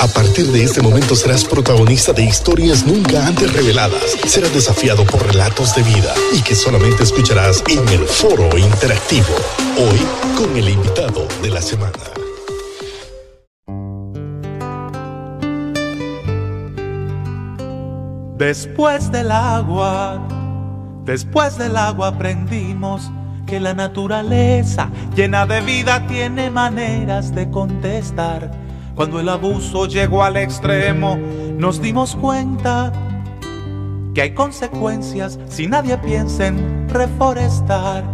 A partir de este momento serás protagonista de historias nunca antes reveladas. Serás desafiado por relatos de vida y que solamente escucharás en el foro interactivo. Hoy con el invitado de la semana. Después del agua, después del agua aprendimos que la naturaleza llena de vida tiene maneras de contestar cuando el abuso llegó al extremo, nos dimos cuenta que hay consecuencias si nadie piensa en reforestar.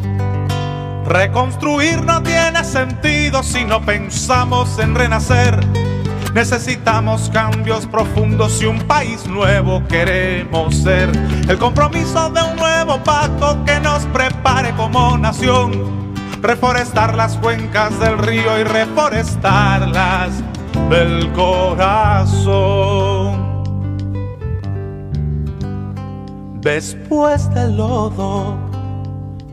Reconstruir no tiene sentido si no pensamos en renacer. Necesitamos cambios profundos y un país nuevo queremos ser. El compromiso de un nuevo pacto que nos prepare como nación. Reforestar las cuencas del río y reforestarlas del corazón. Después del lodo,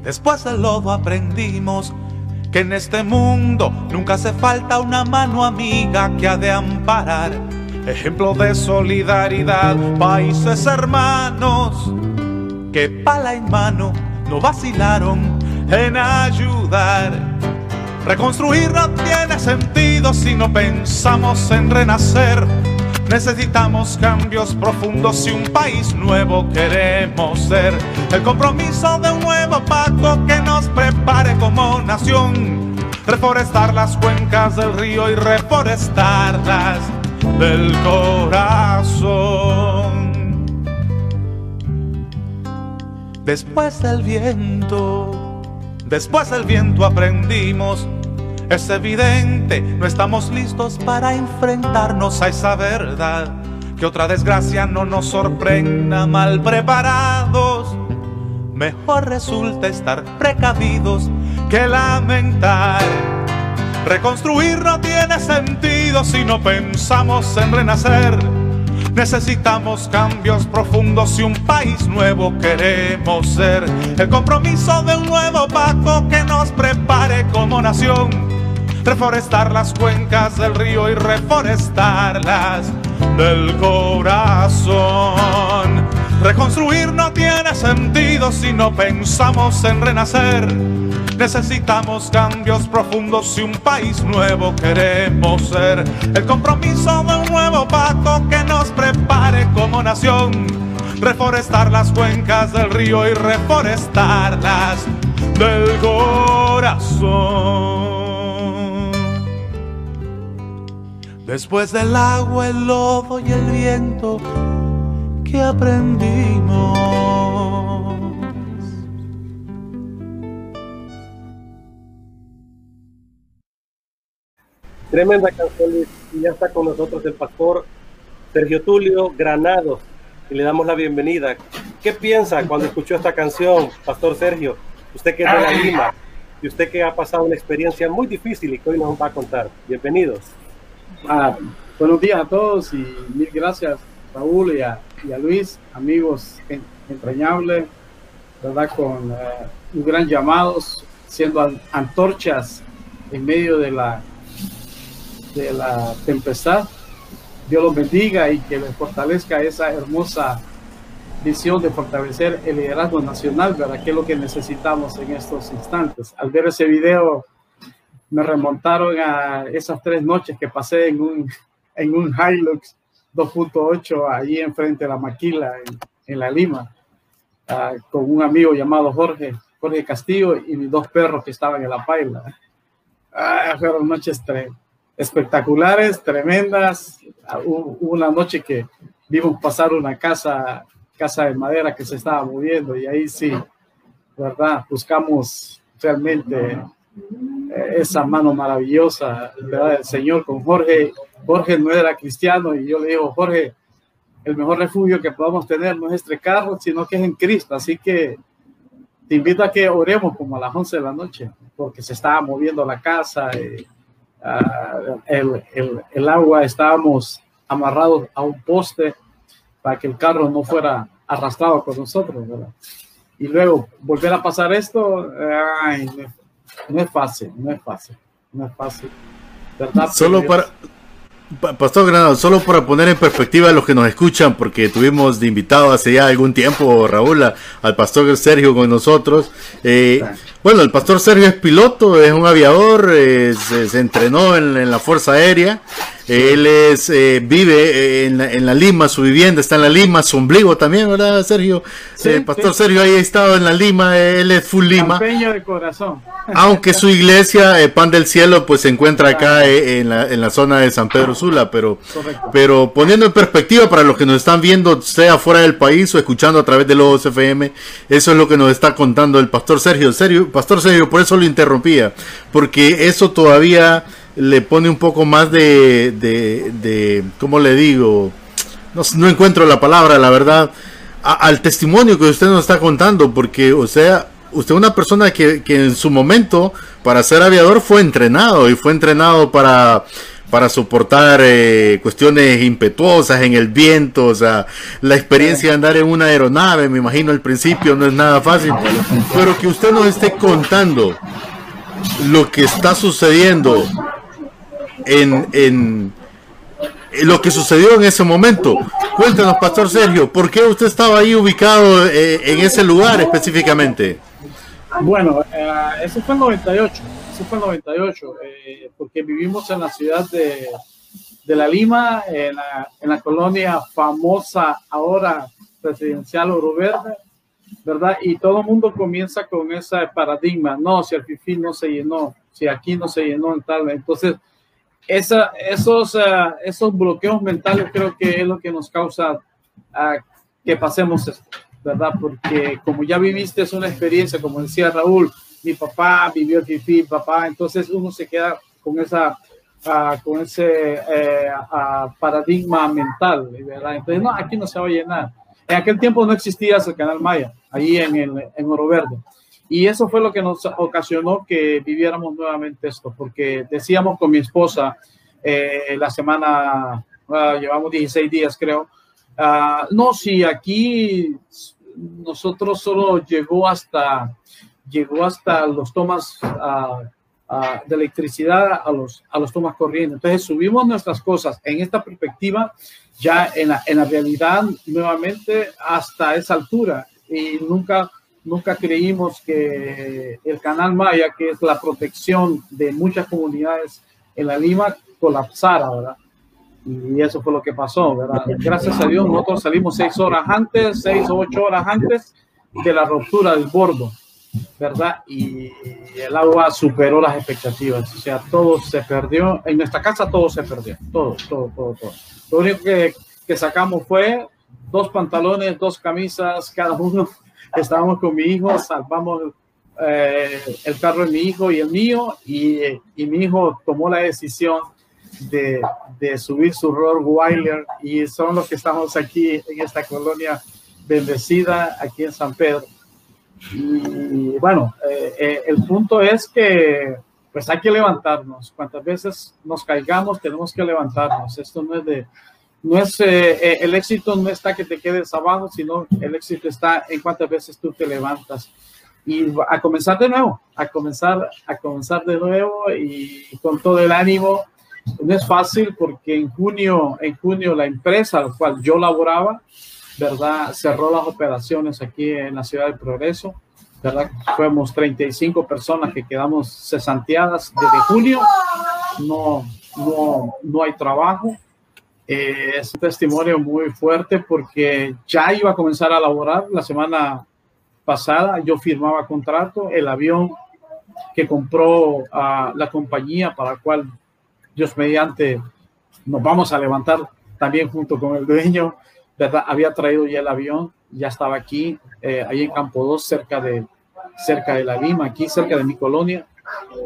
después del lodo aprendimos que en este mundo nunca hace falta una mano amiga que ha de amparar. Ejemplo de solidaridad, países hermanos, que pala en mano no vacilaron en ayudar Reconstruir no tiene sentido si no pensamos en renacer. Necesitamos cambios profundos y un país nuevo queremos ser. El compromiso de un nuevo pacto que nos prepare como nación. Reforestar las cuencas del río y reforestarlas del corazón. Después del viento, después del viento aprendimos es evidente, no estamos listos para enfrentarnos a esa verdad. Que otra desgracia no nos sorprenda mal preparados. Mejor resulta estar precavidos que lamentar. Reconstruir no tiene sentido si no pensamos en renacer. Necesitamos cambios profundos y un país nuevo queremos ser. El compromiso de un nuevo pacto que nos prepare como nación reforestar las cuencas del río y reforestarlas del corazón. Reconstruir no tiene sentido si no pensamos en renacer. Necesitamos cambios profundos y un país nuevo queremos ser. El compromiso de un nuevo pacto que nos prepare como nación. Reforestar las cuencas del río y reforestarlas del corazón. Después del agua, el lodo y el viento que aprendimos. Tremenda canción y ya está con nosotros el pastor Sergio Tulio Granados y le damos la bienvenida. ¿Qué piensa cuando escuchó esta canción, pastor Sergio? Usted que es de la Lima y usted que ha pasado una experiencia muy difícil y que hoy nos va a contar. Bienvenidos. Ah, buenos días a todos y mil gracias Raúl y a, Luis, amigos entrañables, ¿verdad? Con eh, un gran llamado, siendo antorchas en medio de la, de la tempestad. Dios los bendiga y que les fortalezca esa hermosa visión de fortalecer el liderazgo nacional, ¿verdad? Que es lo que necesitamos en estos instantes. Al ver ese video, me remontaron a esas tres noches que pasé en un, en un Hilux 2.8 allí enfrente de la maquila en, La Lima, ah, con un amigo llamado Jorge, Jorge Castillo y mis dos perros que estaban en la paila. Ah, fueron noches espectaculares, tremendas. Ah, hubo una noche que vimos pasar una casa, casa de madera que se estaba moviendo y ahí sí, ¿verdad? Buscamos realmente esa mano maravillosa del Señor con Jorge. Jorge no era cristiano y yo le digo, Jorge, el mejor refugio que podamos tener no es este carro, sino que es en Cristo. Así que te invito a que oremos como a las 11 de la noche, porque se estaba moviendo la casa, ah, el, el, el, agua, estábamos amarrados a un poste para que el carro no fuera arrastrado con nosotros, ¿verdad? Y luego volver a pasar esto, ay, no es fácil, no es fácil, no es fácil. Solo para, Pastor Granado, solo para poner en perspectiva a los que nos escuchan, porque tuvimos de invitado hace ya algún tiempo, Raúl, al pastor Sergio con nosotros. Eh, bueno, el pastor Sergio es piloto, es un aviador, eh, se, entrenó en, la Fuerza Aérea. Él es, eh, vive en la, Lima, su vivienda está en la Lima, su ombligo también, ¿verdad, Sergio? Sí, Pastor Sergio ahí ha estado en la Lima, él es full Lima. de corazón. Aunque su iglesia, Pan del Cielo, pues se encuentra acá en la, en la zona de San Pedro Sula, pero, pero poniendo en perspectiva para los que nos están viendo, sea fuera del país o escuchando a través de los FM, eso es lo que nos está contando el Pastor Sergio. Sergio Pastor Sergio, por eso lo interrumpía, porque eso todavía le pone un poco más de, de, de ¿cómo le digo? No, no, encuentro la palabra, la verdad, al testimonio que usted nos está contando, porque, o sea, usted es una persona que, que en su momento, para ser aviador, fue entrenado y fue entrenado para para soportar eh, cuestiones impetuosas en el viento, o sea, la experiencia de andar en una aeronave, me imagino al principio no es nada fácil, pero que usted nos esté contando lo que está sucediendo en, en, lo que sucedió en ese momento. Cuéntanos, Pastor Sergio, ¿por qué usted estaba ahí ubicado eh, en ese lugar específicamente? Bueno, eh, ese fue el 98 eso fue el 98, eh, porque vivimos en la ciudad de, de La Lima, en la, en la, colonia famosa ahora presidencial Oro Verde, ¿verdad? Y todo el mundo comienza con ese paradigma, no, si el FIFI no se llenó, si aquí no se llenó, en tal, entonces esos, uh, esos bloqueos mentales creo que es lo que nos causa uh, que pasemos esto, ¿verdad? Porque como ya viviste es una experiencia, como decía Raúl, mi papá vivió aquí, papá, entonces uno se queda con esa uh, con ese eh, uh, paradigma mental, ¿verdad? Entonces, no, aquí no se va a llenar. En aquel tiempo no existía ese canal Maya, ahí en, el, en Oro Verde. Y eso fue lo que nos ocasionó que viviéramos nuevamente esto, porque decíamos con mi esposa eh, la semana, uh, llevamos 16 días creo, no, si aquí nosotros solo llegó hasta llegó hasta los tomas de electricidad a los, a los tomas corrientes. Entonces subimos nuestras cosas en esta perspectiva ya en la, en la realidad nuevamente hasta esa altura y nunca nunca creímos que el canal Maya, que es la protección de muchas comunidades en la Lima, colapsara, ¿verdad? Y eso fue lo que pasó, ¿verdad? Gracias a Dios, nosotros salimos seis horas antes, seis o ocho horas antes de la ruptura del bordo. ¿verdad? Y el agua superó las expectativas, o sea, todo se perdió, en nuestra casa todo se perdió, todo, todo, todo, todo. Lo único que, que sacamos fue dos pantalones, dos camisas, cada uno, estábamos con mi hijo, salvamos eh, el carro de mi hijo y el mío, y, y mi hijo tomó la decisión de, de subir su Rottweiler y son los que estamos aquí en esta colonia bendecida, aquí en San Pedro y bueno, eh, eh, el punto es que pues hay que levantarnos. Cuantas veces nos caigamos, tenemos que levantarnos. Esto no es de, no es, eh, el éxito no está que te quedes abajo, sino el éxito está en cuántas veces tú te levantas. Y a comenzar de nuevo, a comenzar, a comenzar de nuevo y con todo el ánimo. No es fácil porque en junio, en junio la empresa al cual yo laboraba, ¿verdad? Cerró las operaciones aquí en la ciudad de Progreso, ¿verdad? Fuimos 35 personas que quedamos cesanteadas desde julio, no, no, no hay trabajo. Eh, es un testimonio muy fuerte porque ya iba a comenzar a laborar la semana pasada, yo firmaba contrato, el avión que compró a la compañía para la cual Dios mediante nos vamos a levantar también junto con el dueño, había traído ya el avión, ya estaba aquí, eh, ahí en Campo 2, cerca de, cerca de la Lima, aquí cerca de mi colonia,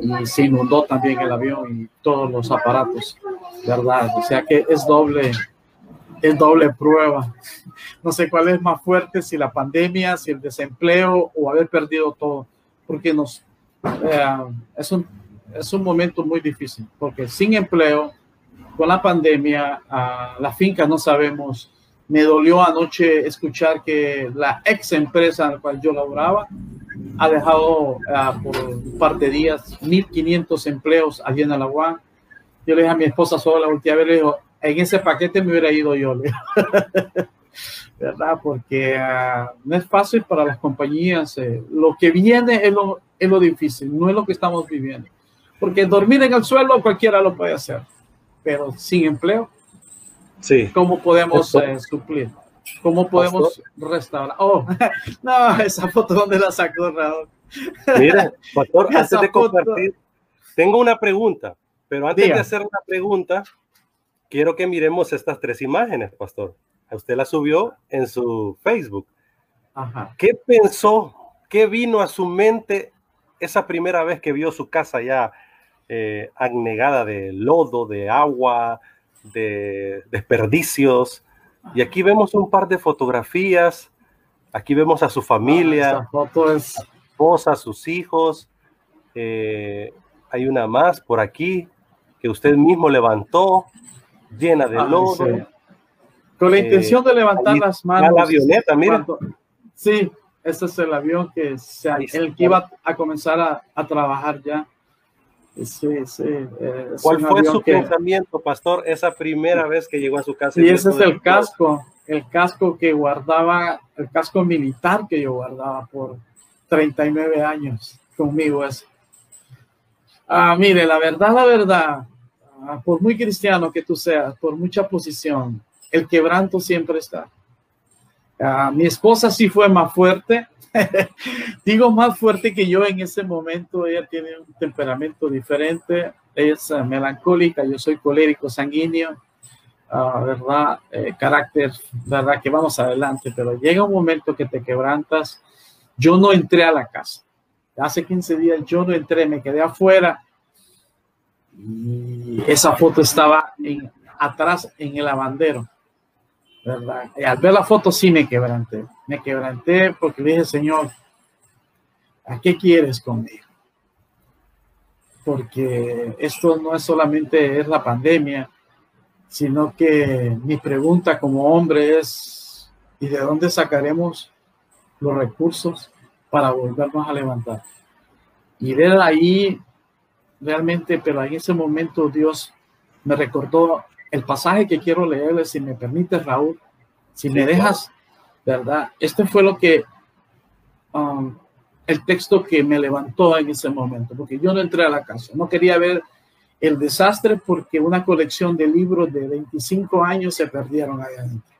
y se inundó también el avión y todos los aparatos, ¿verdad? O sea que es doble, es doble prueba. No sé cuál es más fuerte, si la pandemia, si el desempleo o haber perdido todo, porque nos, eh, es, un, es un momento muy difícil, porque sin empleo, con la pandemia, uh, las fincas no sabemos me dolió anoche escuchar que la ex empresa en la cual yo laboraba ha dejado ah, por un par de días 1.500 empleos allí en Alaguán. Yo le dije a mi esposa solo la última vez, le dijo, en ese paquete me hubiera ido yo, ¿verdad? Porque uh, no es fácil para las compañías. Eh, lo que viene es lo, es lo difícil, no es lo que estamos viviendo. Porque dormir en el suelo cualquiera lo puede hacer, pero sin empleo, sí. ¿cómo podemos eh, suplir? ¿Cómo podemos pastor. restaurar? Oh, no, esa foto donde la sacó Raúl. Mira, pastor, antes de compartir, tengo una pregunta, pero antes Diga. de hacer una pregunta, quiero que miremos estas tres imágenes, pastor. Usted la subió en su Facebook. Ajá. ¿Qué pensó? ¿Qué vino a su mente esa primera vez que vio su casa ya eh, anegada de lodo, de agua, de desperdicios? Y aquí vemos un par de fotografías. Aquí vemos a su familia, ah, a su esposa, a sus hijos. Eh, hay una más por aquí que usted mismo levantó, llena de lodo. Ay, sí. Con la intención de levantar ahí las manos. La avioneta, mira. Cuando, sí, ese es el avión que se, el que iba a comenzar a, a trabajar ya. Sí, sí, eh, ¿Cuál fue su que... pensamiento, pastor, esa primera vez que llegó a su casa? Y ese es el casco, el casco que guardaba, el casco militar que yo guardaba por 39 años conmigo. Ese. Ah, mire, la verdad, la verdad, ah, por muy cristiano que tú seas, por mucha posición, el quebranto siempre está. Uh, mi esposa sí fue más fuerte, digo más fuerte que yo en ese momento, ella tiene un temperamento diferente, ella es uh, melancólica, yo soy colérico sanguíneo, ¿verdad? Eh, carácter, ¿verdad? Que vamos adelante, pero llega un momento que te quebrantas. Yo no entré a la casa. Hace 15 días yo no entré, me quedé afuera y esa foto estaba en, atrás en el lavandero. ¿verdad? Y al ver la foto sí me quebranté. Me quebranté porque le dije, Señor, ¿a qué quieres conmigo? Porque esto no es solamente es la pandemia, sino que mi pregunta como hombre es, ¿y de dónde sacaremos los recursos para volvernos a levantar? Y ver ahí realmente, pero en ese momento Dios me recordó el pasaje que quiero leerle, si me permite, Raúl, si me dejas, ¿verdad? Este fue lo que, um, el texto que me levantó en ese momento, porque yo no entré a la casa, no quería ver el desastre porque una colección de libros de 25 años se perdieron ahí adentro.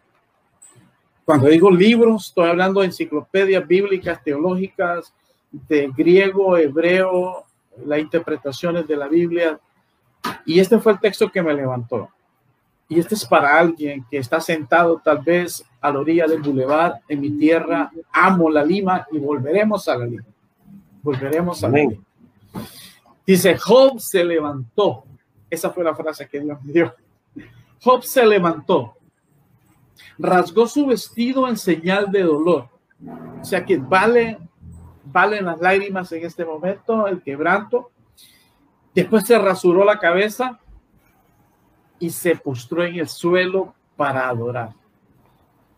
Cuando digo libros, estoy hablando de enciclopedias bíblicas, teológicas, de griego, hebreo, las interpretaciones de la Biblia. Y este fue el texto que me levantó. Y este es para alguien que está sentado tal vez a la orilla del bulevar en mi tierra. Amo la Lima y volveremos a la Lima. Volveremos a la Lima. Dice, Job se levantó. Esa fue la frase que Dios me dio. Job se levantó. Rasgó su vestido en señal de dolor. O sea que vale, valen las lágrimas en este momento, el quebranto. Después se rasuró la cabeza y se postró en el suelo para adorar.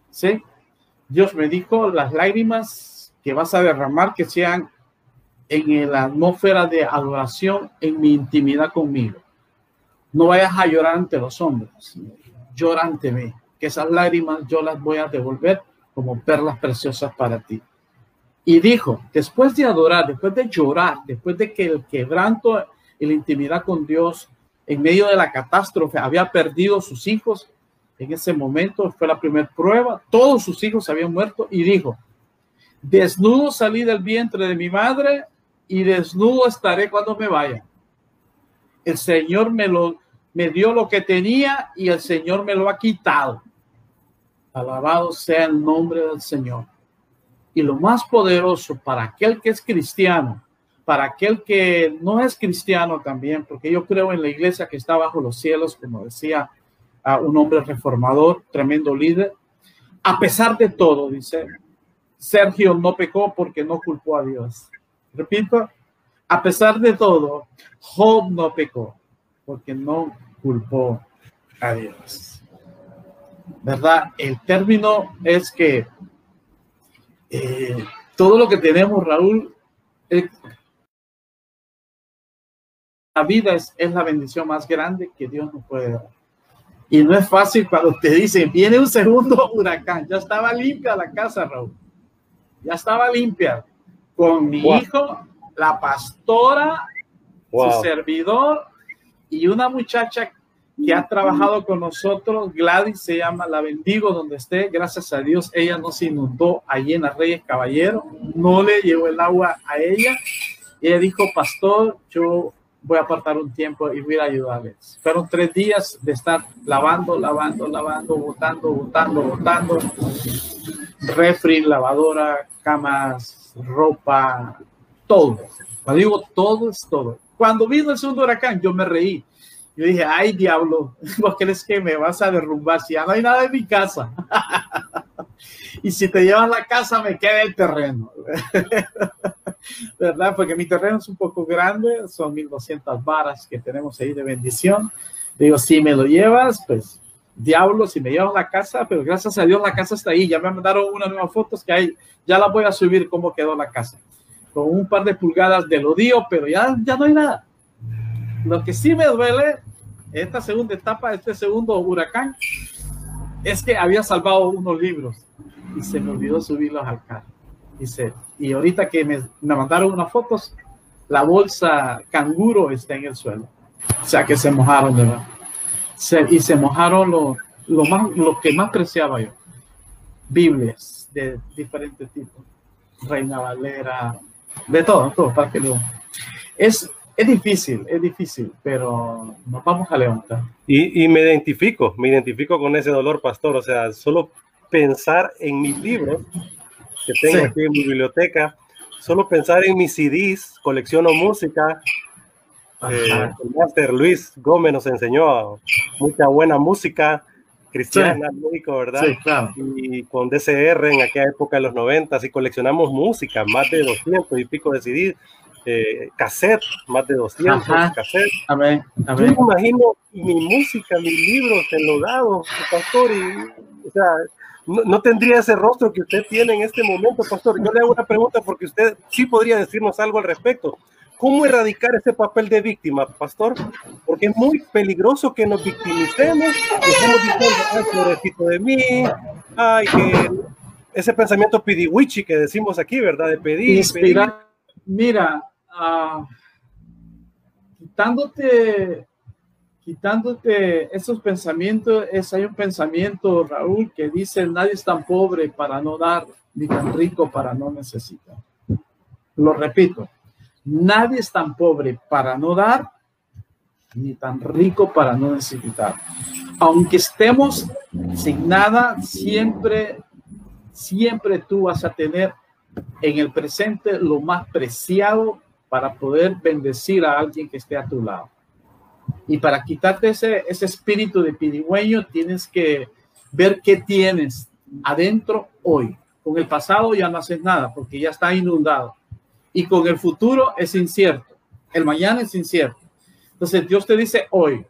¿Sí? Dios me dijo, las lágrimas que vas a derramar que sean en la atmósfera de adoración, en mi intimidad conmigo. No vayas a llorar ante los hombres, llora ante que esas lágrimas yo las voy a devolver como perlas preciosas para ti. Y dijo, después de adorar, después de llorar, después de que el quebranto y la intimidad con Dios en medio de la catástrofe, había perdido sus hijos. En ese momento fue la primera prueba. Todos sus hijos habían muerto y dijo, desnudo salí del vientre de mi madre y desnudo estaré cuando me vaya. El Señor me lo me dio lo que tenía y el Señor me lo ha quitado. Alabado sea el nombre del Señor. Y lo más poderoso para aquel que es cristiano para aquel que no es cristiano también, porque yo creo en la iglesia que está bajo los cielos, como decía un hombre reformador, tremendo líder. A pesar de todo, dice, Sergio no pecó porque no culpó a Dios. Repito, a pesar de todo, Job no pecó porque no culpó a Dios. ¿Verdad? El término es que eh, todo lo que tenemos, Raúl, vida es, es la bendición más grande que Dios nos puede dar. Y no es fácil cuando te dicen, viene un segundo huracán. Ya estaba limpia la casa, Raúl. Ya estaba limpia. Con mi hijo, la pastora, su servidor y una muchacha que ha trabajado con nosotros, Gladys se llama, la bendigo donde esté, gracias a Dios, ella no se inundó allí en las Reyes Caballero, no le llevó el agua a ella. Y ella dijo, pastor, yo voy a apartar un tiempo y voy a ayudarles. Fueron tres días de estar lavando, lavando, lavando, botando, botando, botando. Refri, lavadora, camas, ropa, todo. Cuando digo todo es todo. Cuando vino el segundo huracán, yo me reí. Yo dije, ay diablo, ¿vos crees que me vas a derrumbar si ya no hay nada en mi casa? y si te llevas la casa, me queda el terreno. ¿verdad? Porque mi terreno es un poco grande, son 1200 varas que tenemos ahí de bendición. Digo, si me lo llevas, pues diablo, si me llevan la casa, pero gracias a Dios la casa está ahí. Ya me mandaron unas nuevas fotos que hay, ya la voy a subir cómo quedó la casa. Con un par de pulgadas de lodío, pero ya, ya no hay nada. Lo que sí me duele, esta segunda etapa, este segundo huracán, es que había salvado unos libros y se me olvidó subirlos al carro. Dice, y ahorita que me, me mandaron unas fotos, la bolsa canguro está en el suelo. O sea que se mojaron, verdad. y se mojaron lo, lo, más, lo que más preciaba yo. Biblias de diferentes tipos. Reina Valera, de todo, todo, para que lo... Es, es difícil, es difícil, pero nos vamos a levantar. Y, y, me identifico, me identifico con ese dolor, pastor. O sea, solo pensar en mis libros que tengo aquí en mi biblioteca. Solo pensar en mis CDs, colecciono música. Eh, el Master Luis Gómez nos enseñó mucha buena música cristiana, ¿verdad? Sí, claro. Y con DCR en aquella época de los 90 y coleccionamos música, más de 200 y pico de CDs. Eh, cassette, más de 200 cassette. Amén, Yo me imagino mi música, mis libros enlodados, pastor, y, o sea, no, tendría ese rostro que usted tiene en este momento, pastor. Yo le hago una pregunta porque usted sí podría decirnos algo al respecto. ¿Cómo erradicar ese papel de víctima, pastor? Porque es muy peligroso que nos victimicemos, que diciendo, ay, pobrecito de mí, ay, que ese pensamiento pidiwichi que decimos aquí, ¿verdad? De pedir. Mira, uh, quitándote quitándote esos pensamientos, es, hay un pensamiento, Raúl, que dice, nadie es tan pobre para no dar, ni tan rico para no necesitar. Lo repito, nadie es tan pobre para no dar, ni tan rico para no necesitar. Aunque estemos sin nada, siempre, siempre tú vas a tener en el presente lo más preciado para poder bendecir a alguien que esté a tu lado. Y para quitarte ese, ese espíritu de pidigüeño, tienes que ver qué tienes adentro hoy. Con el pasado ya no haces nada porque ya está inundado. Y con el futuro es incierto. El mañana es incierto. Entonces Dios te dice hoy,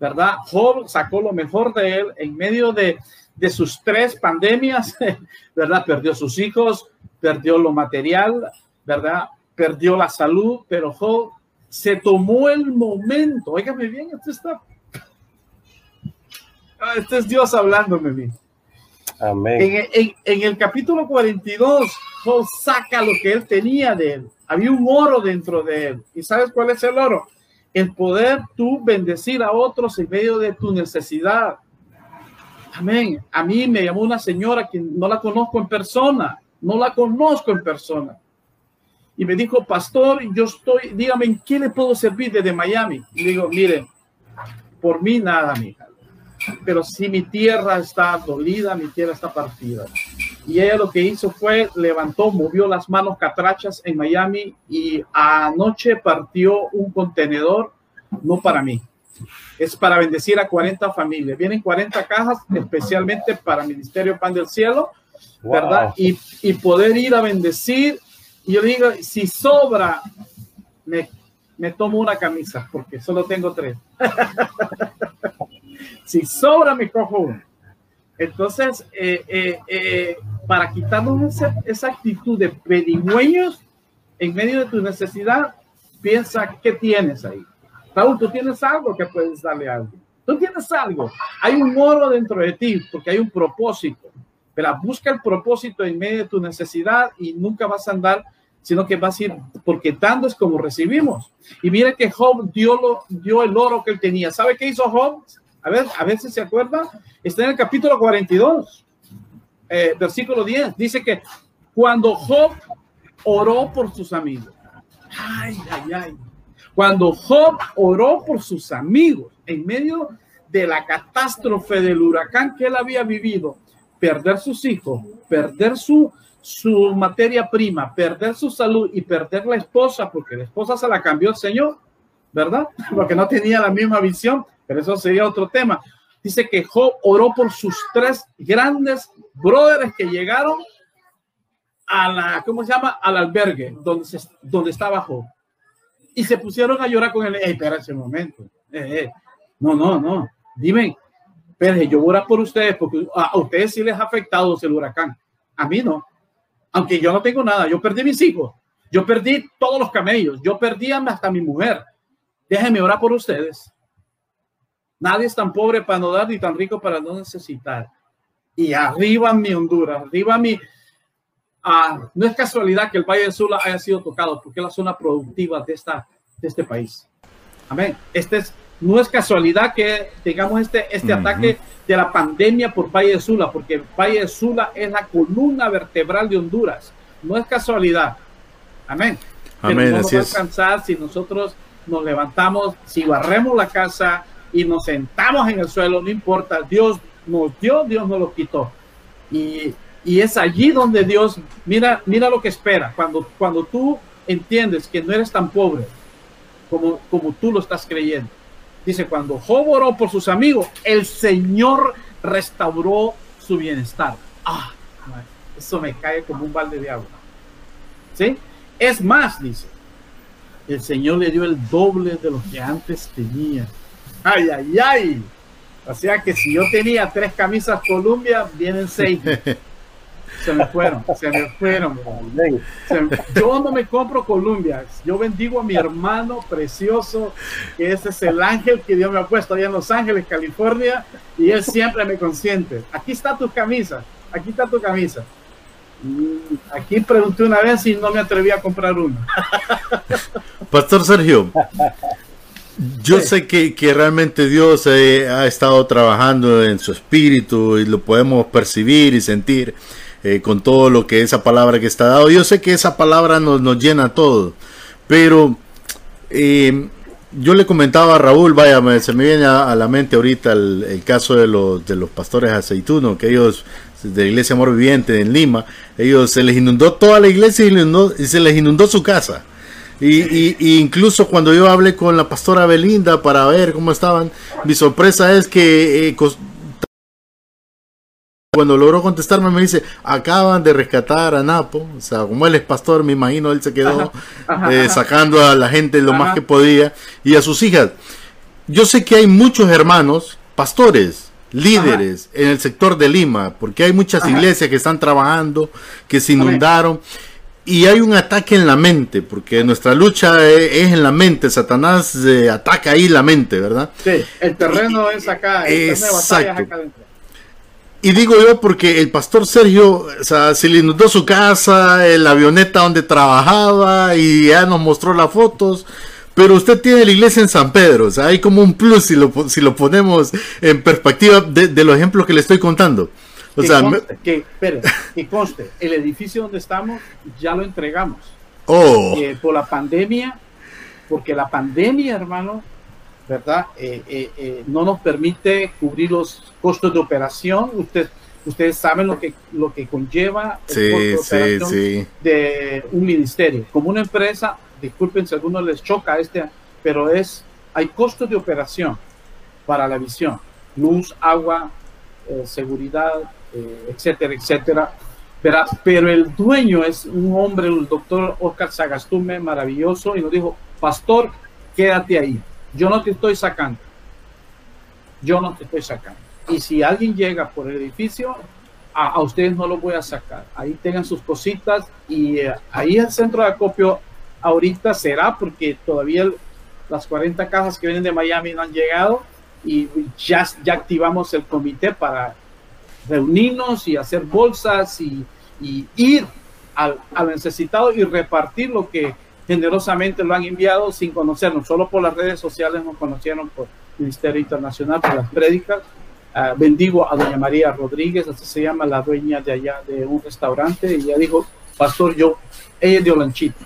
¿verdad? Job sacó lo mejor de él en medio de, de sus tres pandemias, ¿verdad? Perdió sus hijos, perdió lo material, ¿verdad? Perdió la salud, pero Job se tomó el momento. Óigame bien, esto está. Ah, este es Dios hablándome bien. Amén. En, el capítulo 42, Job saca lo que él tenía de él. Había un oro dentro de él. ¿Y sabes cuál es el oro? El poder tú bendecir a otros en medio de tu necesidad. Amén. A mí me llamó una señora que no la conozco en persona. No la conozco en persona y me dijo, pastor, yo estoy, dígame, ¿en qué le puedo servir desde Miami? Y digo, mire, por mí nada, mija. Pero si mi tierra está dolida, mi tierra está partida. Y ella lo que hizo fue, levantó, movió las manos catrachas en Miami y anoche partió un contenedor, no para mí, es para bendecir a 40 familias. Vienen 40 cajas especialmente para Ministerio Pan del Cielo, ¿verdad? Y, y poder ir a bendecir yo digo, si sobra, me, me tomo una camisa, porque solo tengo tres. si sobra, me cojo una. Entonces, eh, eh, eh, para quitarnos esa, esa, actitud de pedigüeños en medio de tu necesidad, piensa qué tienes ahí. Raúl, tú tienes algo que puedes darle a alguien. Tú tienes algo. Hay un oro dentro de ti porque hay un propósito. Pero busca el propósito en medio de tu necesidad y nunca vas a andar, sino que vas a ir, porque dando es como recibimos. Y mire que Job dio, lo, dio el oro que él tenía. ¿Sabe qué hizo Job? A ver, a ver si se acuerda. Está en el capítulo 42, eh, versículo 10. Dice que cuando Job oró por sus amigos. Ay, ay, ay. Cuando Job oró por sus amigos en medio de la catástrofe del huracán que él había vivido, perder sus hijos, perder su, su materia prima, perder su salud y perder la esposa, porque la esposa se la cambió el Señor, ¿verdad? Porque no tenía la misma visión, pero eso sería otro tema. Dice que Job oró por sus tres grandes brothers que llegaron a la, ¿cómo se llama? Al albergue donde, se, donde estaba Job. Y se pusieron a llorar con él. Hey, espera ese momento. No, no, no. Dime, pero yo voy por ustedes porque a ustedes sí les ha afectado el huracán. A mí no. Aunque yo no tengo nada. Yo perdí mis hijos. Yo perdí todos los camellos. Yo perdí hasta mi mujer. Déjenme orar por ustedes. Nadie es tan pobre para no dar ni tan rico para no necesitar. Y arriba mi Honduras, arriba mi, Ah, no es casualidad que el Valle de Sula haya sido tocado, porque es la zona productiva de, esta, de este país. Amén. Este es, no es casualidad que tengamos este, este ataque de la pandemia por Valle de Sula, porque Valle de Sula es la columna vertebral de Honduras. No es casualidad. Amén. Amén. no nos va a alcanzar si nosotros nos levantamos, si barremos la casa y nos sentamos en el suelo, no importa. Dios nos dio, Dios nos lo quitó. Y y es allí donde Dios, mira, mira lo que espera. Cuando, cuando tú entiendes que no eres tan pobre como, como tú lo estás creyendo. Dice, cuando Job oró por sus amigos, el Señor restauró su bienestar. Ah, eso me cae como un balde de agua. ¿Sí? Es más, dice, el Señor le dio el doble de lo que antes tenía. Ay, ay, ay. O sea que si yo tenía tres camisas Columbia, vienen seis. se me fueron, se me fueron. yo no me compro Columbia, yo bendigo a mi hermano precioso, que ese es el ángel que Dios me ha puesto allá en Los Ángeles, California, y él siempre me consiente. Aquí está tu camisa, aquí está tu camisa. Aquí pregunté una vez y no me atreví a comprar una. Pastor Sergio, yo sé que, que, realmente Dios eh, ha estado trabajando en su espíritu y lo podemos percibir y sentir. Eh, con todo lo que esa palabra que está dado. Yo sé que esa palabra nos, nos llena todo, pero eh, yo le comentaba a Raúl, vaya, se me viene a, la mente ahorita el, caso de los, de los pastores aceitunos, que ellos de la iglesia Amor Viviente en Lima, ellos se les inundó toda la iglesia y, se les inundó su casa. Y, incluso cuando yo hablé con la pastora Belinda para ver cómo estaban, mi sorpresa es que eh, cuando logró contestarme me dice, acaban de rescatar a Napo, o sea, como él es pastor, me imagino, él se quedó eh, sacando a la gente lo más que podía y a sus hijas. Yo sé que hay muchos hermanos, pastores, líderes en el sector de Lima, porque hay muchas iglesias que están trabajando, que se inundaron. Y hay un ataque en la mente, porque nuestra lucha e, es, en la mente. Satanás eh, ataca ahí la mente, ¿verdad? Sí, el terreno es acá. El exacto. acá y digo yo porque el pastor Sergio, o sea, se le inundó su casa, la avioneta donde trabajaba y ya nos mostró las fotos. Pero usted tiene la iglesia en San Pedro, o sea, hay como un plus si lo, si lo ponemos en perspectiva de, los ejemplos que le estoy contando. O que sea, conste, que, espere, que conste, el edificio donde estamos ya lo entregamos. Oh. Eh, por la pandemia, porque la pandemia, hermano, ¿verdad? Eh, eh, eh, no nos permite cubrir los costos de operación. Usted, ustedes saben lo que, lo que conlleva el costo de, operación de un ministerio. Como una empresa, disculpen si a algunos les choca este, pero es, hay costos de operación para la visión. Luz, agua, seguridad, etcétera, etcétera. Pero el dueño es un hombre, el doctor Oscar Sagastume, maravilloso, y nos dijo, pastor, quédate ahí yo no te estoy sacando. Yo no te estoy sacando. Y si alguien llega por el edificio, a, ustedes no lo voy a sacar. Ahí tengan sus cositas y eh, ahí el centro de acopio ahorita será porque todavía las 40 cajas que vienen de Miami no han llegado y ya, ya activamos el comité para reunirnos y hacer bolsas y, y ir al, al, necesitado y repartir lo que generosamente lo han enviado sin conocernos. Solo por las redes sociales nos conocieron por Ministerio Internacional, por las prédicas. Uh, bendigo a doña María Rodríguez, así se llama la dueña de allá de un restaurante, y ella dijo, pastor, yo, ella es de Olanchito.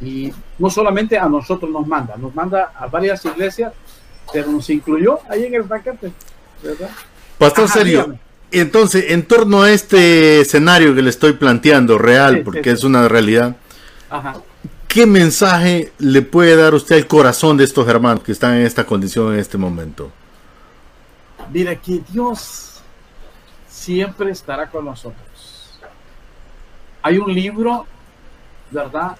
Y no solamente a nosotros nos manda, nos manda a varias iglesias, pero nos incluyó ahí en el paquete, ¿verdad? Pastor, Ajá, serio. Dígame. Entonces, en torno a este escenario que le estoy planteando, real, sí, porque sí, sí. es una realidad, Ajá. ¿Qué mensaje le puede dar usted al corazón de estos hermanos que están en esta condición en este momento? Mira, que Dios siempre estará con nosotros. Hay un libro, ¿verdad?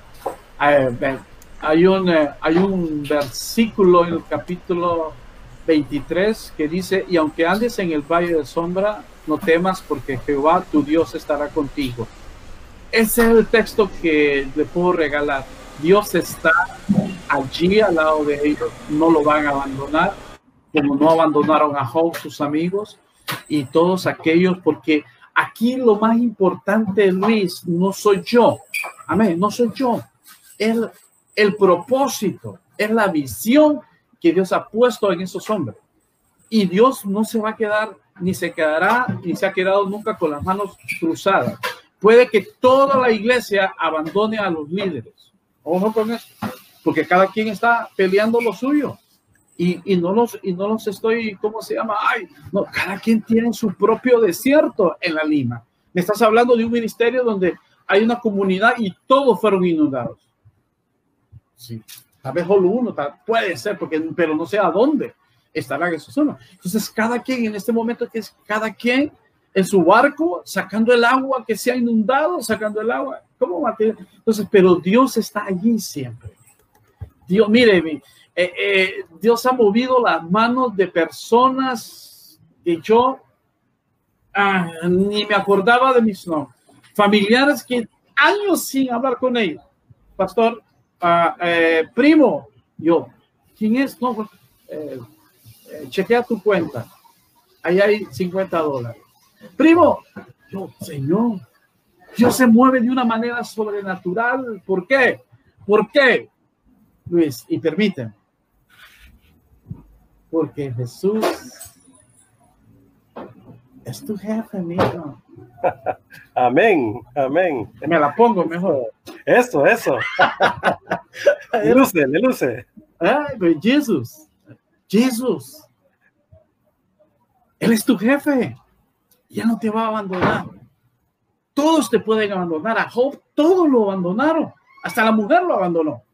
Hay un, hay un versículo en el capítulo 23 que dice, y aunque andes en el valle de sombra, no temas porque Jehová tu Dios estará contigo. Ese es el texto que le puedo regalar. Dios está allí al lado de ellos, no lo van a abandonar, como no abandonaron a Job, sus amigos, y todos aquellos, porque aquí lo más importante, Luis, no soy yo. Amén, no soy yo. El, el propósito, es la visión que Dios ha puesto en esos hombres. Y Dios no se va a quedar, ni se quedará, ni se ha quedado nunca con las manos cruzadas. Puede que toda la iglesia abandone a los líderes. Ojo con eso, porque cada quien está peleando lo suyo. Y, y, no los y no los estoy, ¿cómo se llama? Ay, no, cada quien tiene su propio desierto en la Lima. Me estás hablando de un ministerio donde hay una comunidad y todos fueron inundados. Sí, tal vez solo uno, puede ser, porque, pero no sé a dónde estará esa zona. Entonces, cada quien en este momento que es cada quien en su barco sacando el agua que se ha inundado, sacando el agua. ¿Cómo va a tener? Entonces, pero Dios está allí siempre. Dios, mire, eh, eh, Dios ha movido las manos de personas que yo ah, ni me acordaba de mis nombres. Familiares que años sin hablar con ellos. Pastor, ah, eh, primo, yo, ¿quién es? No, eh, chequea tu cuenta. Ahí hay 50 dólares. Primo, yo, Señor, Dios se mueve de una manera sobrenatural. ¿Por qué? ¿Por qué? Luis, y permíteme. Porque Jesús es tu jefe, amigo. Amén, amén. Me la pongo mejor. Eso, eso. le luce, le luce. Ay, pero Jesús, Jesús, Él es tu jefe. Ya no te va a abandonar. Todos te pueden abandonar. A Job, todos lo abandonaron. Hasta la mujer lo abandonó.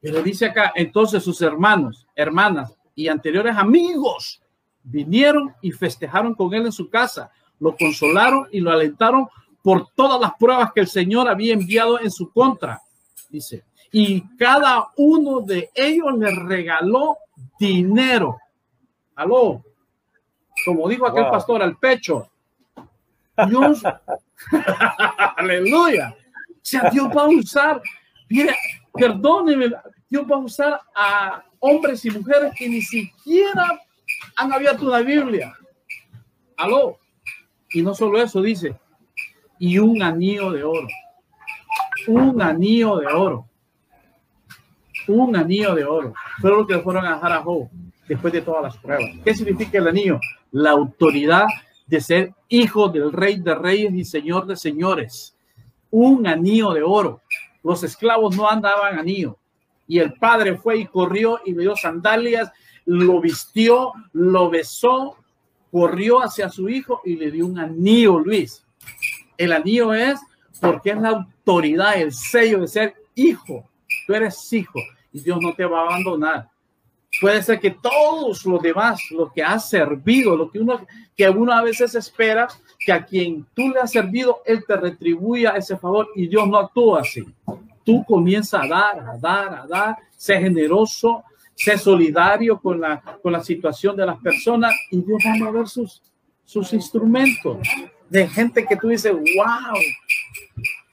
Pero dice acá, entonces sus hermanos, hermanas y anteriores amigos vinieron y festejaron con él en su casa, lo consolaron y lo alentaron por todas las pruebas que el Señor había enviado en su contra, dice. Y cada uno de ellos le regaló dinero. Aló, como dijo aquel wow. pastor, al pecho. Dios, aleluya. O sea, Dios va a usar, mire, perdóneme, Dios va a usar a hombres y mujeres que ni siquiera han abierto una Biblia. Aló. Y no solo eso, dice, y un anillo de oro. Un anillo de oro. Un anillo de oro. Fue lo que fueron a dejar a Job después de todas las pruebas. ¿Qué significa el anillo? La autoridad de ser hijo del rey de reyes y señor de señores. Un anillo de oro. Los esclavos no andaban anillo. Y el padre fue y corrió y le dio sandalias, lo vistió, lo besó, corrió hacia su hijo y le dio un anillo, Luis. El anillo es porque es la autoridad, el sello de ser hijo. Tú eres hijo y Dios no te va a abandonar. Puede ser que todos los demás, lo que has servido, lo que uno, que uno a veces espera, que a quien tú le has servido, él te retribuya ese favor y Dios no actúa así. Tú comienzas a dar, a dar, a dar, sé generoso, sé solidario con la, con la situación de las personas y Dios va a mover sus, sus instrumentos de gente que tú dices, wow,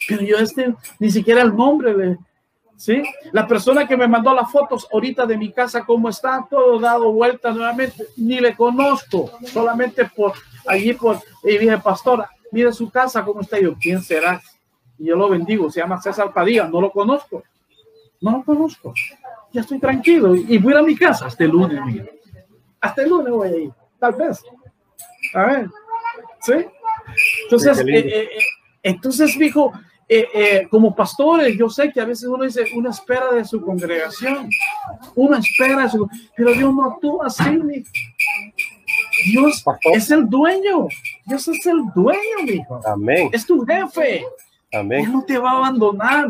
pero yo este ni siquiera el nombre de, ¿sí? La persona que me mandó las fotos ahorita de mi casa, cómo está, todo dado vuelta nuevamente, ni le conozco, solamente por allí, por, y dije, pastora, mire su casa, cómo está, yo, ¿quién será? Y yo lo bendigo, se llama César Padilla, no lo conozco, no lo conozco, ya estoy tranquilo y voy a mi casa hasta el lunes, mira. hasta el lunes voy a ir, tal vez, a ver, ¿sí? Entonces, eh, eh, eh, entonces, dijo, eh, eh, como pastores, yo sé que a veces uno dice, una espera de su congregación, una espera de su, pero Dios no actúa así, Dios es el dueño, Dios es el dueño, hijo. Amén. Es tu jefe. Amén. Él no te va a abandonar.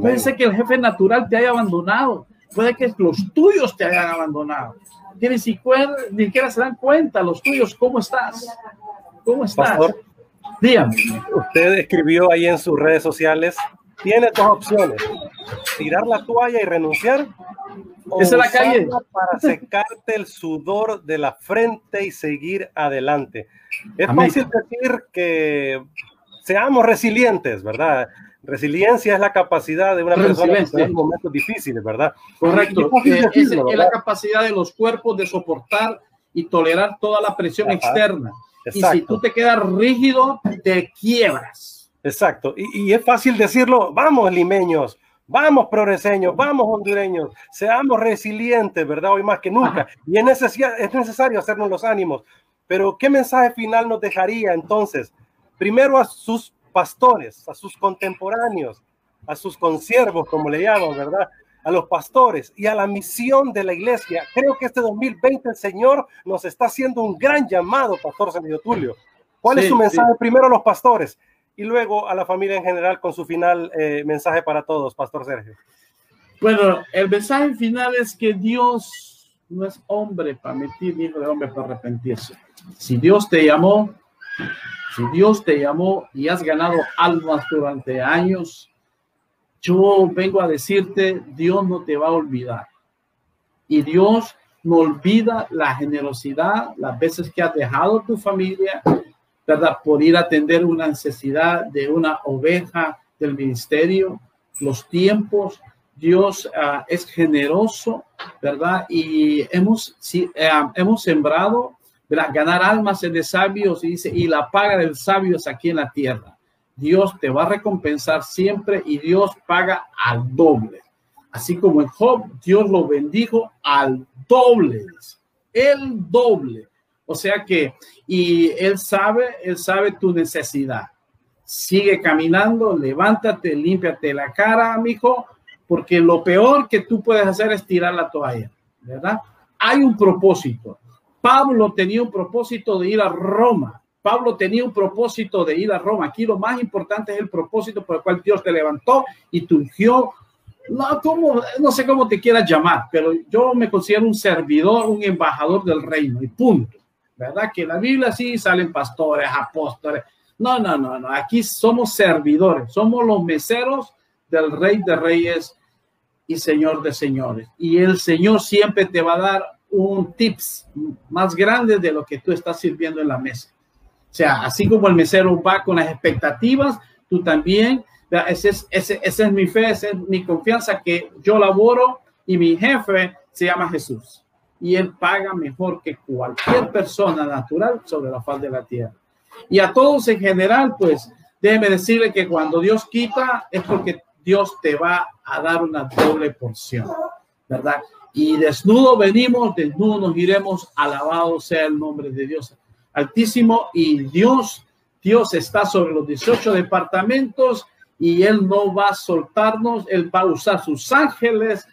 Puede ser que el jefe natural te haya abandonado, puede que los tuyos te hayan abandonado. Que ni siquiera, ni siquiera se dan cuenta los tuyos, ¿cómo estás? ¿Cómo estás? Dígame. Usted escribió ahí en sus redes sociales, tiene dos opciones, tirar la toalla y renunciar. O es la calle. Para secarte el sudor de la frente y seguir adelante. Es fácil decir que seamos resilientes, ¿verdad? Resiliencia es la capacidad de una persona en momentos difíciles, ¿verdad? Correcto. Eh, es, la capacidad de los cuerpos de soportar y tolerar toda la presión externa. Y si tú te quedas rígido, te quiebras. Exacto. Y, es fácil decirlo, vamos limeños, vamos progreseños, vamos hondureños, seamos resilientes, ¿verdad? Hoy más que nunca. Y es, es necesario hacernos los ánimos. Pero ¿qué mensaje final nos dejaría entonces? Primero a sus pastores, a sus contemporáneos, a sus consiervos, como le llaman, ¿verdad? A los pastores y a la misión de la iglesia. Creo que este 2020 el Señor nos está haciendo un gran llamado, Pastor Sergio Tulio. ¿Cuál es su mensaje primero a los pastores y luego a la familia en general con su final eh, mensaje para todos, Pastor Sergio? Bueno, el mensaje final es que Dios no es hombre para mentir, ni hijo de hombre para arrepentirse. Si Dios te llamó, si Dios te llamó y has ganado almas durante años, yo vengo a decirte, Dios no te va a olvidar. Y Dios no olvida la generosidad, las veces que has dejado tu familia, ¿verdad? Por ir a atender una necesidad de una oveja del ministerio, los tiempos. Dios ah, es generoso, ¿verdad? Y hemos, eh, sembrado, ¿verdad? Ganar almas de sabios, y dice, y la paga del sabio es aquí en la tierra. Dios te va a recompensar siempre y Dios paga al doble. Así como en Job, Dios lo bendijo al doble, el doble. O sea que, y Él sabe, Él sabe tu necesidad. Sigue caminando, levántate, límpiate la cara, amigo, porque lo peor que tú puedes hacer es tirar la toalla, ¿verdad? Hay un propósito. Pablo tenía un propósito de ir a Roma Pablo tenía un propósito de ir a Roma. Aquí lo más importante es el propósito por el cual Dios te levantó y te. No, como, no sé cómo te quieras llamar, pero yo me considero un servidor, un embajador del reino y punto. ¿Verdad? Que en la Biblia sí salen pastores, apóstoles. No, no, no, no. Aquí somos servidores, somos los meseros del Rey de Reyes y Señor de Señores. Y el Señor siempre te va a dar un tips más grande de lo que tú estás sirviendo en la mesa. Sea, así como el mesero va con las expectativas, tú también, esa es, ese, es mi fe, esa es mi confianza que yo laboro y mi jefe se llama Jesús. Y él paga mejor que cualquier persona natural sobre la faz de la tierra. Y a todos en general, pues, déjeme decirle que cuando Dios quita es porque Dios te va a dar una doble porción, ¿verdad? Y desnudo venimos, desnudo nos iremos, alabado sea el nombre de Dios. Altísimo y Dios, Dios está sobre los 18 departamentos y Él no va a soltarnos, Él va a usar sus ángeles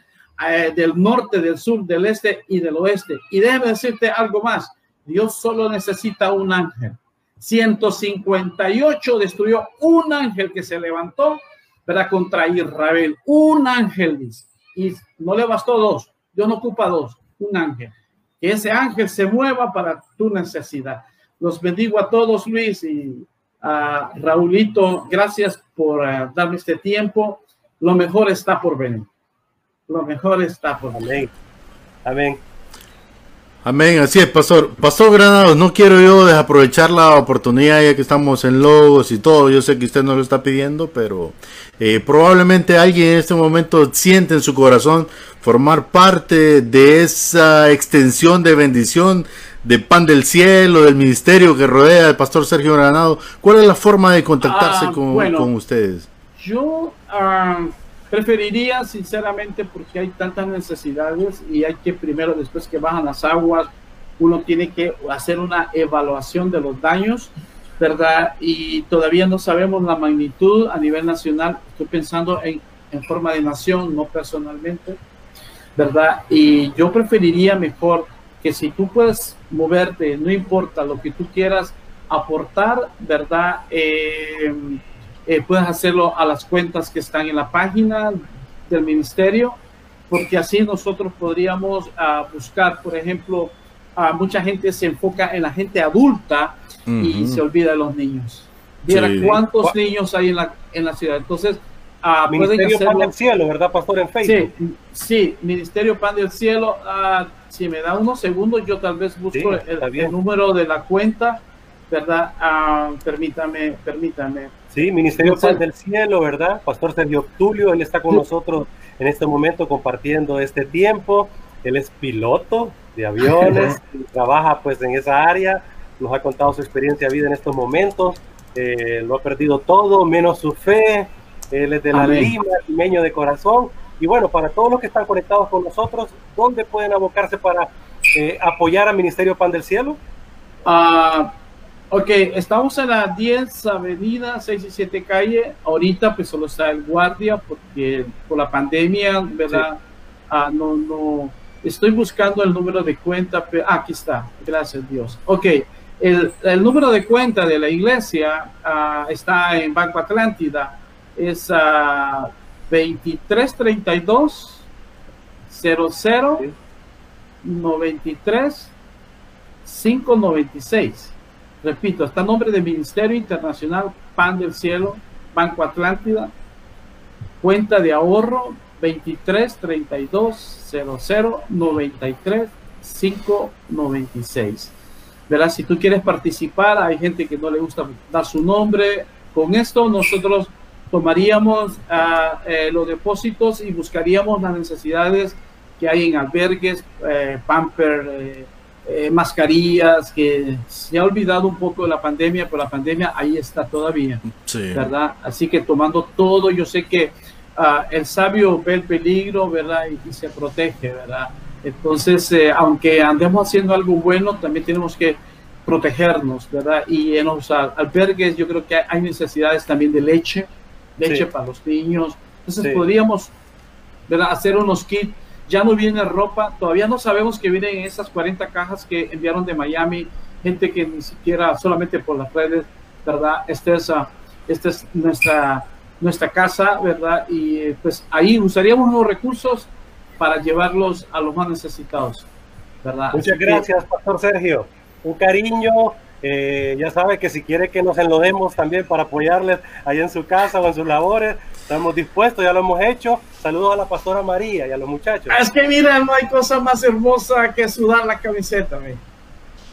eh, del norte, del sur, del este y del oeste. Y déjeme decirte algo más, Dios solo necesita un ángel. 158 destruyó un ángel que se levantó para contra Israel. Un ángel. Y no le bastó dos. Dios no ocupa dos. Un ángel. Que ese ángel se mueva para tu necesidad. Los bendigo a todos, Luis, y a Raulito, gracias por eh, darme este tiempo. Lo mejor está por venir. Lo mejor está por venir. Amén. Amén, así es, Pastor. Pastor Granados, no quiero yo desaprovechar la oportunidad ya que estamos en logos y todo. Yo sé que usted no lo está pidiendo, pero eh, probablemente alguien en este momento siente en su corazón formar parte de esa extensión de bendición de pan del cielo, del ministerio que rodea al Pastor Sergio Granado. ¿Cuál es la forma de contactarse Ah, con, bueno. con ustedes? Yo ah, preferiría, sinceramente, porque hay tantas necesidades y hay que primero, después que bajan las aguas, uno tiene que hacer una evaluación de los daños, ¿verdad? Y todavía no sabemos la magnitud a nivel nacional. Estoy pensando en, en forma de nación, no personalmente, ¿verdad? Y yo preferiría mejor que si tú puedes moverte, no importa lo que tú quieras aportar, ¿verdad? Eh, eh, puedes hacerlo a las cuentas que están en la página del ministerio, porque así nosotros podríamos ah, buscar, por ejemplo, ah, mucha gente se enfoca en la gente adulta y se olvida de los niños. Sí. cuántos niños hay en la, en la ciudad. Entonces, ah, Ministerio Pan del Cielo, ¿verdad, Pastor? En Facebook. Sí, sí, Ministerio Pan del Cielo. ah, si me da unos segundos, yo tal vez busco Sí, el, número de la cuenta, ¿verdad? Ah, permítame, permítame. Sí, Ministerio Pan del Cielo, ¿verdad? Pastor Sergio Tulio, él está con nosotros en este momento compartiendo este tiempo. Él es piloto de aviones, y trabaja pues en esa área, nos ha contado su experiencia de vida en estos momentos. Eh, lo ha perdido todo, menos su fe. Él es de la Amén. Lima, limeño de corazón. Y bueno, para todos los que están conectados con nosotros, ¿dónde pueden abocarse para eh, apoyar al Ministerio Pan del Cielo? Ah, ok, estamos en la 10 Avenida, 6 y 7 calle. Ahorita pues solo está el guardia porque por la pandemia, ¿verdad? Ah, no, no, estoy buscando el número de cuenta, pero ah, aquí está, gracias Dios. Ok, el, el número de cuenta de la iglesia ah, está en Banco Atlántida, es ah, 2332 00 Sí. 93 596. Repito, está a nombre del Ministerio Internacional Pan del Cielo, Banco Atlántida, cuenta de ahorro 23 32 00 93 596. ¿Verdad? Si tú quieres participar, hay gente que no le gusta dar su nombre. Con esto nosotros tomaríamos eh, los depósitos y buscaríamos las necesidades que hay en albergues, eh, pamper, eh, mascarillas, que se ha olvidado un poco de la pandemia, pero la pandemia ahí está todavía. Sí. ¿verdad? Así que tomando todo, yo sé que ah, el sabio ve el peligro, ¿verdad? Y, y se protege, ¿verdad? Entonces, aunque andemos haciendo algo bueno, también tenemos que protegernos, ¿verdad? Y en los al- albergues yo creo que hay necesidades también de leche, leche Sí. para los niños. Entonces Sí. podríamos, ¿verdad? Hacer unos kits. Ya no viene ropa, todavía no sabemos que vienen en esas 40 cajas que enviaron de Miami, gente que ni siquiera solamente por las redes, ¿verdad? Esta es, ah, esta es nuestra, nuestra casa, ¿verdad? Y eh, pues ahí usaríamos los recursos para llevarlos a los más necesitados, ¿verdad? Muchas Así que- gracias, Pastor Sergio. Un cariño. Eh, ya sabe que si quiere que nos enlodemos también para apoyarles allá en su casa o en sus labores, estamos dispuestos, ya lo hemos hecho. Saludos a la pastora María y a los muchachos. Es que mira, no hay cosa más hermosa que sudar la camiseta, ¿ve?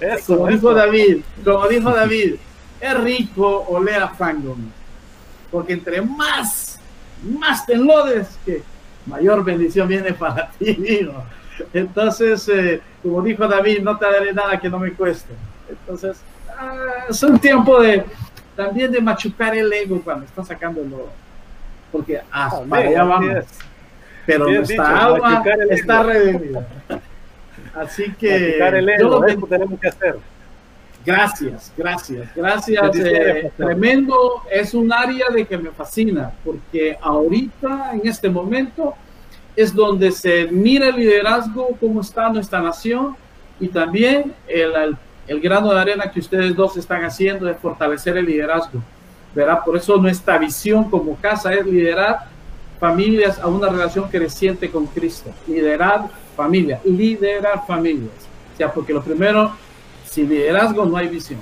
Eso, Como dijo eso. David, como dijo David, es rico oler a fango, porque entre más, más te enlodes, que mayor bendición viene para ti, hijo. Entonces, eh, como dijo David, no te daré nada que no me cueste. Entonces, es un tiempo de también de machucar el ego cuando estás sacando el oro. Porque ah, Amén, para allá vamos pero nuestra dicho, está redimida. Así que el yo ego, lo eso bendigo. tenemos que hacer. gracias, gracias, gracias. Eh, tremendo, es un área de que me fascina, porque ahorita, en este momento, es donde se mira el liderazgo, cómo está nuestra nación y también el, el, el grano de arena que ustedes dos están haciendo de fortalecer el liderazgo. ¿verdad? Por eso nuestra visión como casa es liderar familias a una relación creciente con Cristo. Liderar familia, liderar familias. O sea, porque lo primero, sin liderazgo no hay visión.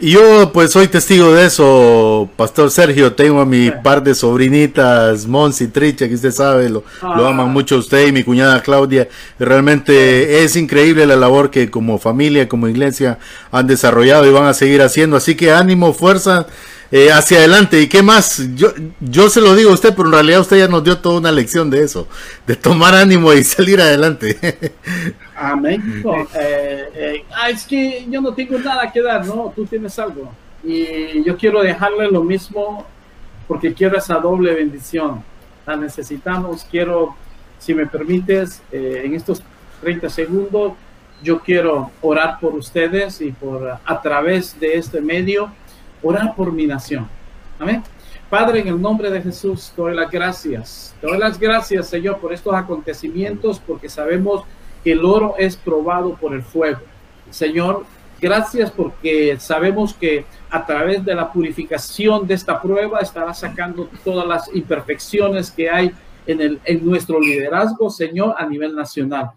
Y yo pues soy testigo de eso, Pastor Sergio. Tengo a mi par de sobrinitas, Mons y Tricha, que usted sabe, lo, lo, ah. aman mucho usted y mi cuñada Claudia. Realmente es increíble la labor que como familia, como iglesia han desarrollado y van a seguir haciendo. Así que ánimo, fuerza eh, hacia adelante. ¿Y qué más? Yo, yo se lo digo a usted, pero en realidad usted ya nos dio toda una lección de eso, de tomar ánimo y salir adelante. Amén. Eh, eh, ah, es que yo no tengo nada que dar, ¿no? Tú tienes algo. Y yo quiero dejarle lo mismo porque quiero esa doble bendición. La necesitamos. Quiero, si me permites, eh, en estos 30 segundos, yo quiero orar por ustedes y por a través de este medio, orar por mi nación. Amén. Padre, en el nombre de Jesús, doy las gracias. Doy las gracias, Señor, por estos acontecimientos, porque sabemos el oro es probado por el fuego. Señor, gracias porque sabemos que a través de la purificación de esta prueba estará sacando todas las imperfecciones que hay en, el, en nuestro liderazgo, Señor, a nivel nacional.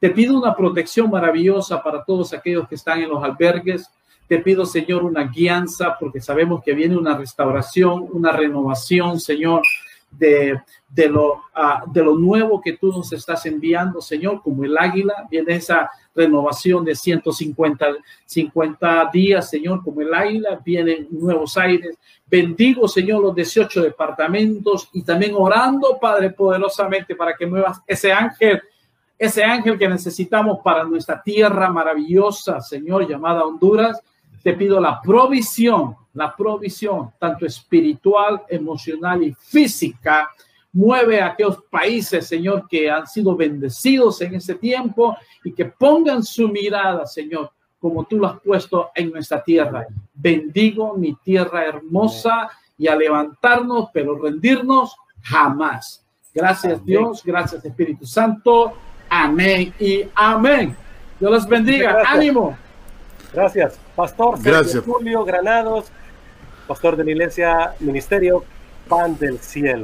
Te pido una protección maravillosa para todos aquellos que están en los albergues. Te pido, Señor, una guianza porque sabemos que viene una restauración, una renovación, Señor, de, de, lo, uh, de lo nuevo que tú nos estás enviando, Señor, como el águila, viene esa renovación de 150 50 días, Señor, como el águila, vienen nuevos aires. Bendigo, Señor, los 18 departamentos y también orando, Padre, poderosamente para que muevas ese ángel, ese ángel que necesitamos para nuestra tierra maravillosa, Señor, llamada Honduras. Te pido la provisión la provisión, tanto espiritual, emocional y física, mueve a aquellos países, Señor, que han sido bendecidos en ese tiempo y que pongan su mirada, Señor, como tú lo has puesto en nuestra tierra. Bendigo mi tierra hermosa y a levantarnos, pero rendirnos jamás. Gracias Dios, gracias Espíritu Santo. Amén y amén. Dios los bendiga. Ánimo. Gracias, Pastor Gracias. Julio Granados pastor de la iglesia Ministerio Pan del Cielo.